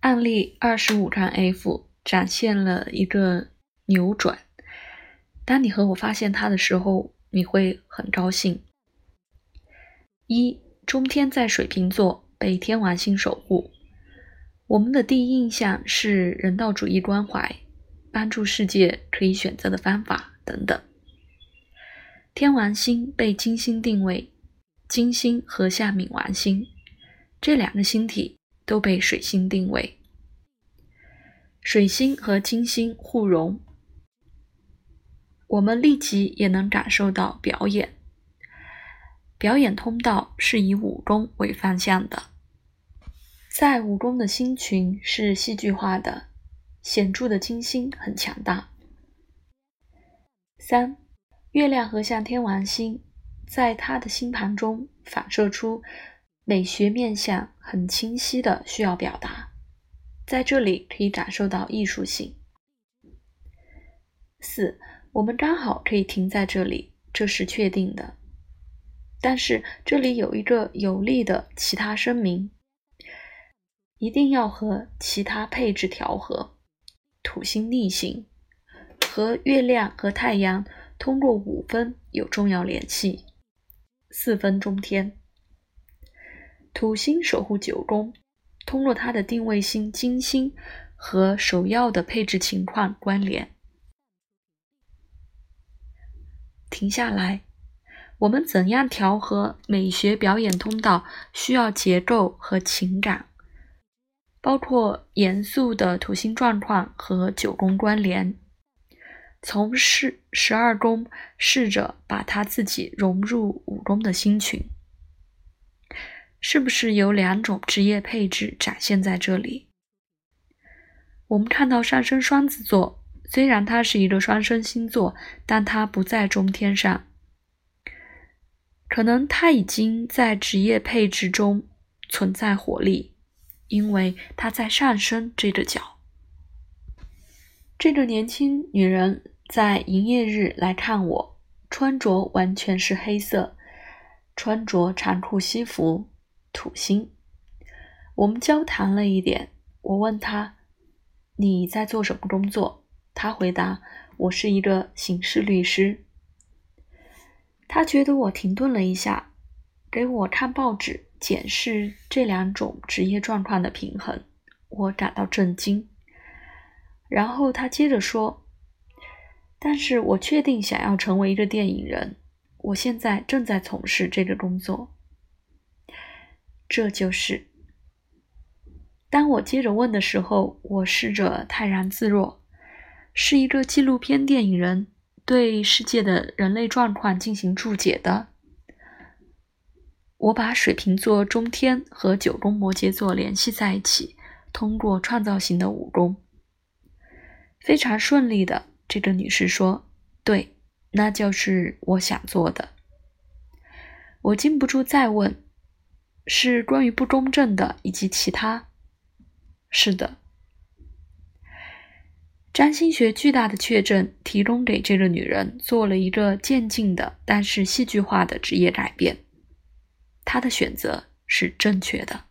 案例二十五张 F 展现了一个扭转。当你和我发现它的时候，你会很高兴。一中天在水瓶座被天王星守护，我们的第一印象是人道主义关怀，帮助世界可以选择的方法等等。天王星被金星定位，金星和下冥王星这两个星体都被水星定位，水星和金星互融，我们立即也能感受到表演。表演通道是以武功为方向的，在武功的星群是戏剧化的，显著的金星很强大。三。月亮和向天王星，在他的星盘中反射出美学面相很清晰的需要表达，在这里可以感受到艺术性。四，我们刚好可以停在这里，这是确定的。但是这里有一个有力的其他声明，一定要和其他配置调和。土星逆行和月亮和太阳。通过五分有重要联系，四分中天，土星守护九宫，通过它的定位星金星和首要的配置情况关联。停下来，我们怎样调和美学表演通道？需要结构和情感，包括严肃的土星状况和九宫关联。从十十二宫试着把他自己融入五宫的星群，是不是有两种职业配置展现在这里？我们看到上升双子座，虽然它是一个双生星座，但它不在中天上，可能它已经在职业配置中存在活力，因为它在上升这个角。这个年轻女人在营业日来看我，穿着完全是黑色，穿着长裤西服，土星。我们交谈了一点，我问他你在做什么工作？他回答我是一个刑事律师。他觉得我停顿了一下，给我看报纸，检视这两种职业状况的平衡，我感到震惊。然后他接着说：“但是我确定想要成为一个电影人，我现在正在从事这个工作。这就是。”当我接着问的时候，我试着泰然自若，是一个纪录片电影人，对世界的人类状况进行注解的。我把水瓶座中天和九宫摩羯座联系在一起，通过创造型的武功。非常顺利的，这个女士说：“对，那就是我想做的。”我禁不住再问：“是关于不公正的，以及其他？”是的。占星学巨大的确证提供给这个女人做了一个渐进的，但是戏剧化的职业改变。她的选择是正确的。